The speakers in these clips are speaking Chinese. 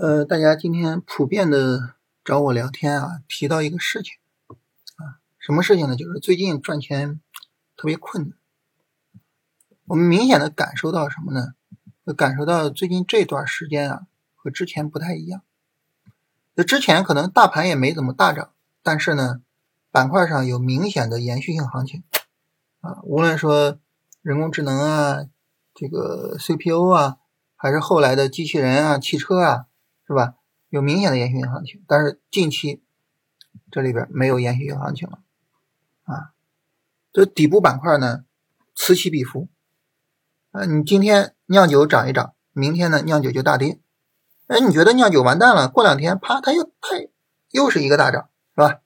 呃，大家今天普遍的找我聊天啊，提到一个事情啊，什么事情呢？就是最近赚钱特别困难。我们明显的感受到什么呢？感受到最近这段时间啊，和之前不太一样。就之前可能大盘也没怎么大涨，但是呢，板块上有明显的延续性行情啊，无论说人工智能啊，这个 CPU 啊，还是后来的机器人啊、汽车啊。是吧？有明显的延续性行情，但是近期这里边没有延续性行情了啊。这底部板块呢此起彼伏啊。你今天酿酒涨一涨，明天呢酿酒就大跌。哎，你觉得酿酒完蛋了？过两天啪，它又它又是一个大涨，是吧？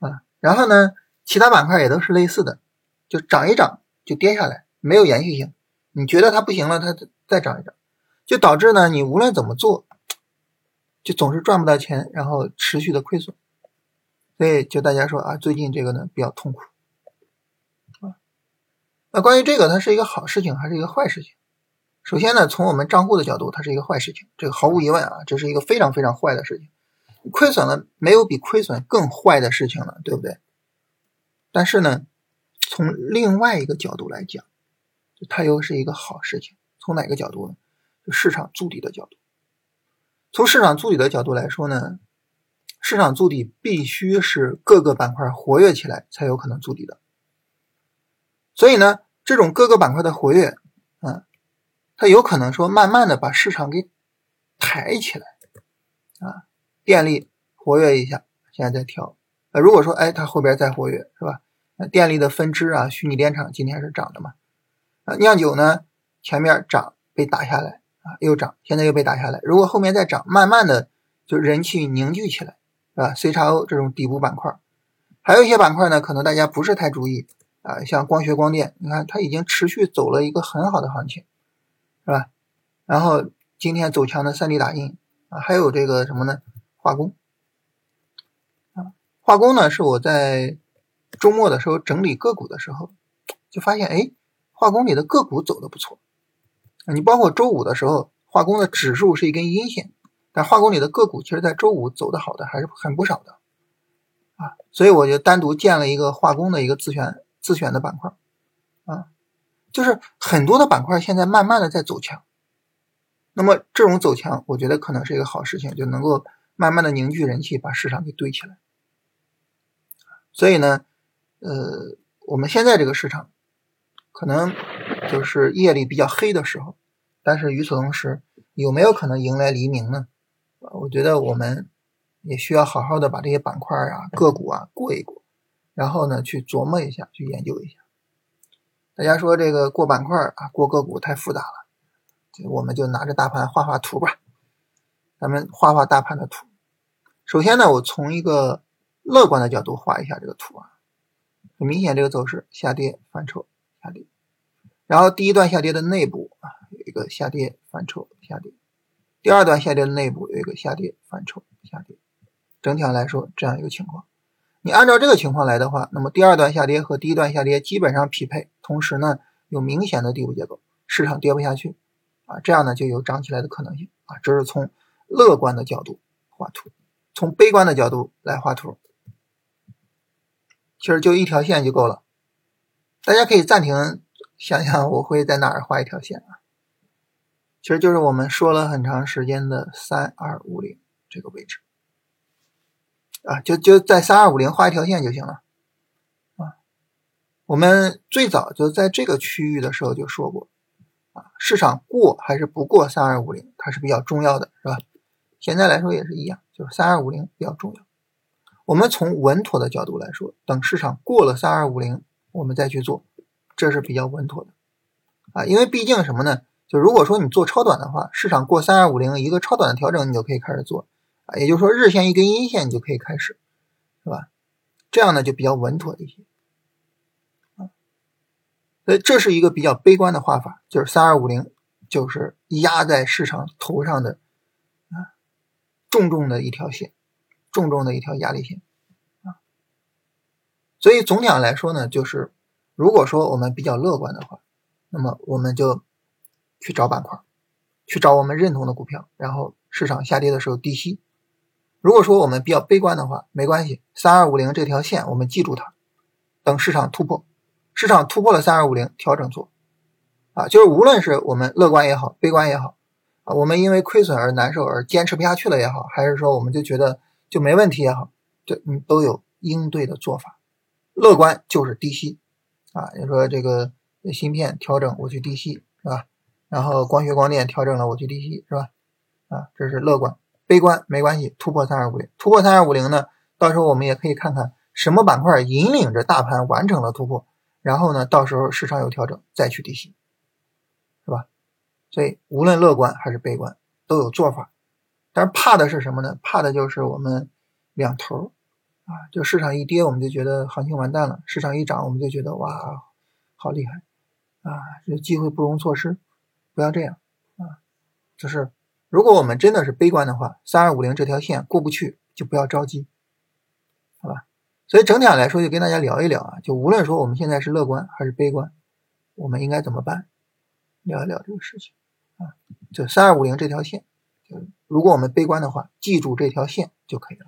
啊，然后呢，其他板块也都是类似的，就涨一涨就跌下来，没有延续性。你觉得它不行了，它再涨一涨，就导致呢，你无论怎么做。就总是赚不到钱，然后持续的亏损，所以就大家说啊，最近这个呢比较痛苦啊。那关于这个，它是一个好事情还是一个坏事情？首先呢，从我们账户的角度，它是一个坏事情，这个毫无疑问啊，这是一个非常非常坏的事情。亏损了，没有比亏损更坏的事情了，对不对？但是呢，从另外一个角度来讲，它又是一个好事情。从哪个角度呢？就市场筑底的角度。从市场筑底的角度来说呢，市场筑底必须是各个板块活跃起来才有可能筑底的。所以呢，这种各个板块的活跃，啊，它有可能说慢慢的把市场给抬起来，啊，电力活跃一下，现在在调。呃，如果说哎它后边再活跃，是吧？那电力的分支啊，虚拟电厂今天是涨的嘛？啊，酿酒呢前面涨被打下来。又涨，现在又被打下来。如果后面再涨，慢慢的就人气凝聚起来，是吧？C 叉 O 这种底部板块，还有一些板块呢，可能大家不是太注意啊，像光学光电，你看它已经持续走了一个很好的行情，是吧？然后今天走强的 3D 打印啊，还有这个什么呢？化工啊，化工呢是我在周末的时候整理个股的时候，就发现哎，化工里的个股走的不错。你包括周五的时候，化工的指数是一根阴线，但化工里的个股其实在周五走的好的还是很不少的，啊，所以我就单独建了一个化工的一个自选自选的板块，啊，就是很多的板块现在慢慢的在走强，那么这种走强，我觉得可能是一个好事情，就能够慢慢的凝聚人气，把市场给堆起来，所以呢，呃，我们现在这个市场可能。就是夜里比较黑的时候，但是与此同时，有没有可能迎来黎明呢？我觉得我们也需要好好的把这些板块啊、个股啊过一过，然后呢去琢磨一下，去研究一下。大家说这个过板块啊、过个股太复杂了，我们就拿着大盘画画图吧。咱们画画大盘的图。首先呢，我从一个乐观的角度画一下这个图啊，很明显这个走势下跌反抽下跌。然后第一段下跌的内部啊有一个下跌反抽下跌，第二段下跌的内部有一个下跌反抽下跌，整体上来说这样一个情况，你按照这个情况来的话，那么第二段下跌和第一段下跌基本上匹配，同时呢有明显的底部结构，市场跌不下去啊，这样呢就有涨起来的可能性啊，这是从乐观的角度画图，从悲观的角度来画图，其实就一条线就够了，大家可以暂停。想想我会在哪儿画一条线啊？其实就是我们说了很长时间的三二五零这个位置啊，就就在三二五零画一条线就行了啊。我们最早就在这个区域的时候就说过啊，市场过还是不过三二五零，它是比较重要的，是吧？现在来说也是一样，就是三二五零比较重要。我们从稳妥的角度来说，等市场过了三二五零，我们再去做。这是比较稳妥的，啊，因为毕竟什么呢？就如果说你做超短的话，市场过三二五零一个超短的调整，你就可以开始做，啊，也就是说日线一根阴线你就可以开始，是吧？这样呢就比较稳妥一些，啊，所以这是一个比较悲观的画法，就是三二五零就是压在市场头上的啊重重的一条线，重重的一条压力线，所以总体上来说呢，就是。如果说我们比较乐观的话，那么我们就去找板块，去找我们认同的股票，然后市场下跌的时候低吸。如果说我们比较悲观的话，没关系，三二五零这条线我们记住它，等市场突破，市场突破了三二五零调整做，啊，就是无论是我们乐观也好，悲观也好，啊，我们因为亏损而难受而坚持不下去了也好，还是说我们就觉得就没问题也好，这你都有应对的做法。乐观就是低吸，啊，你说这个芯片调整我去低吸是吧？然后光学光电调整了我去低吸是吧？啊，这是乐观。悲观没关系，突破三二五零，突破三二五零呢，到时候我们也可以看看什么板块引领着大盘完成了突破，然后呢，到时候市场有调整再去低吸，是吧？所以无论乐观还是悲观都有做法，但是怕的是什么呢？怕的就是我们两头啊，就市场一跌我们就觉得行情完蛋了，市场一涨我们就觉得哇好厉害啊，这机会不容错失，不要这样啊，就是。如果我们真的是悲观的话，三二五零这条线过不去就不要着急，好吧？所以整体上来说，就跟大家聊一聊啊，就无论说我们现在是乐观还是悲观，我们应该怎么办？聊一聊这个事情啊。就三二五零这条线，就如果我们悲观的话，记住这条线就可以了。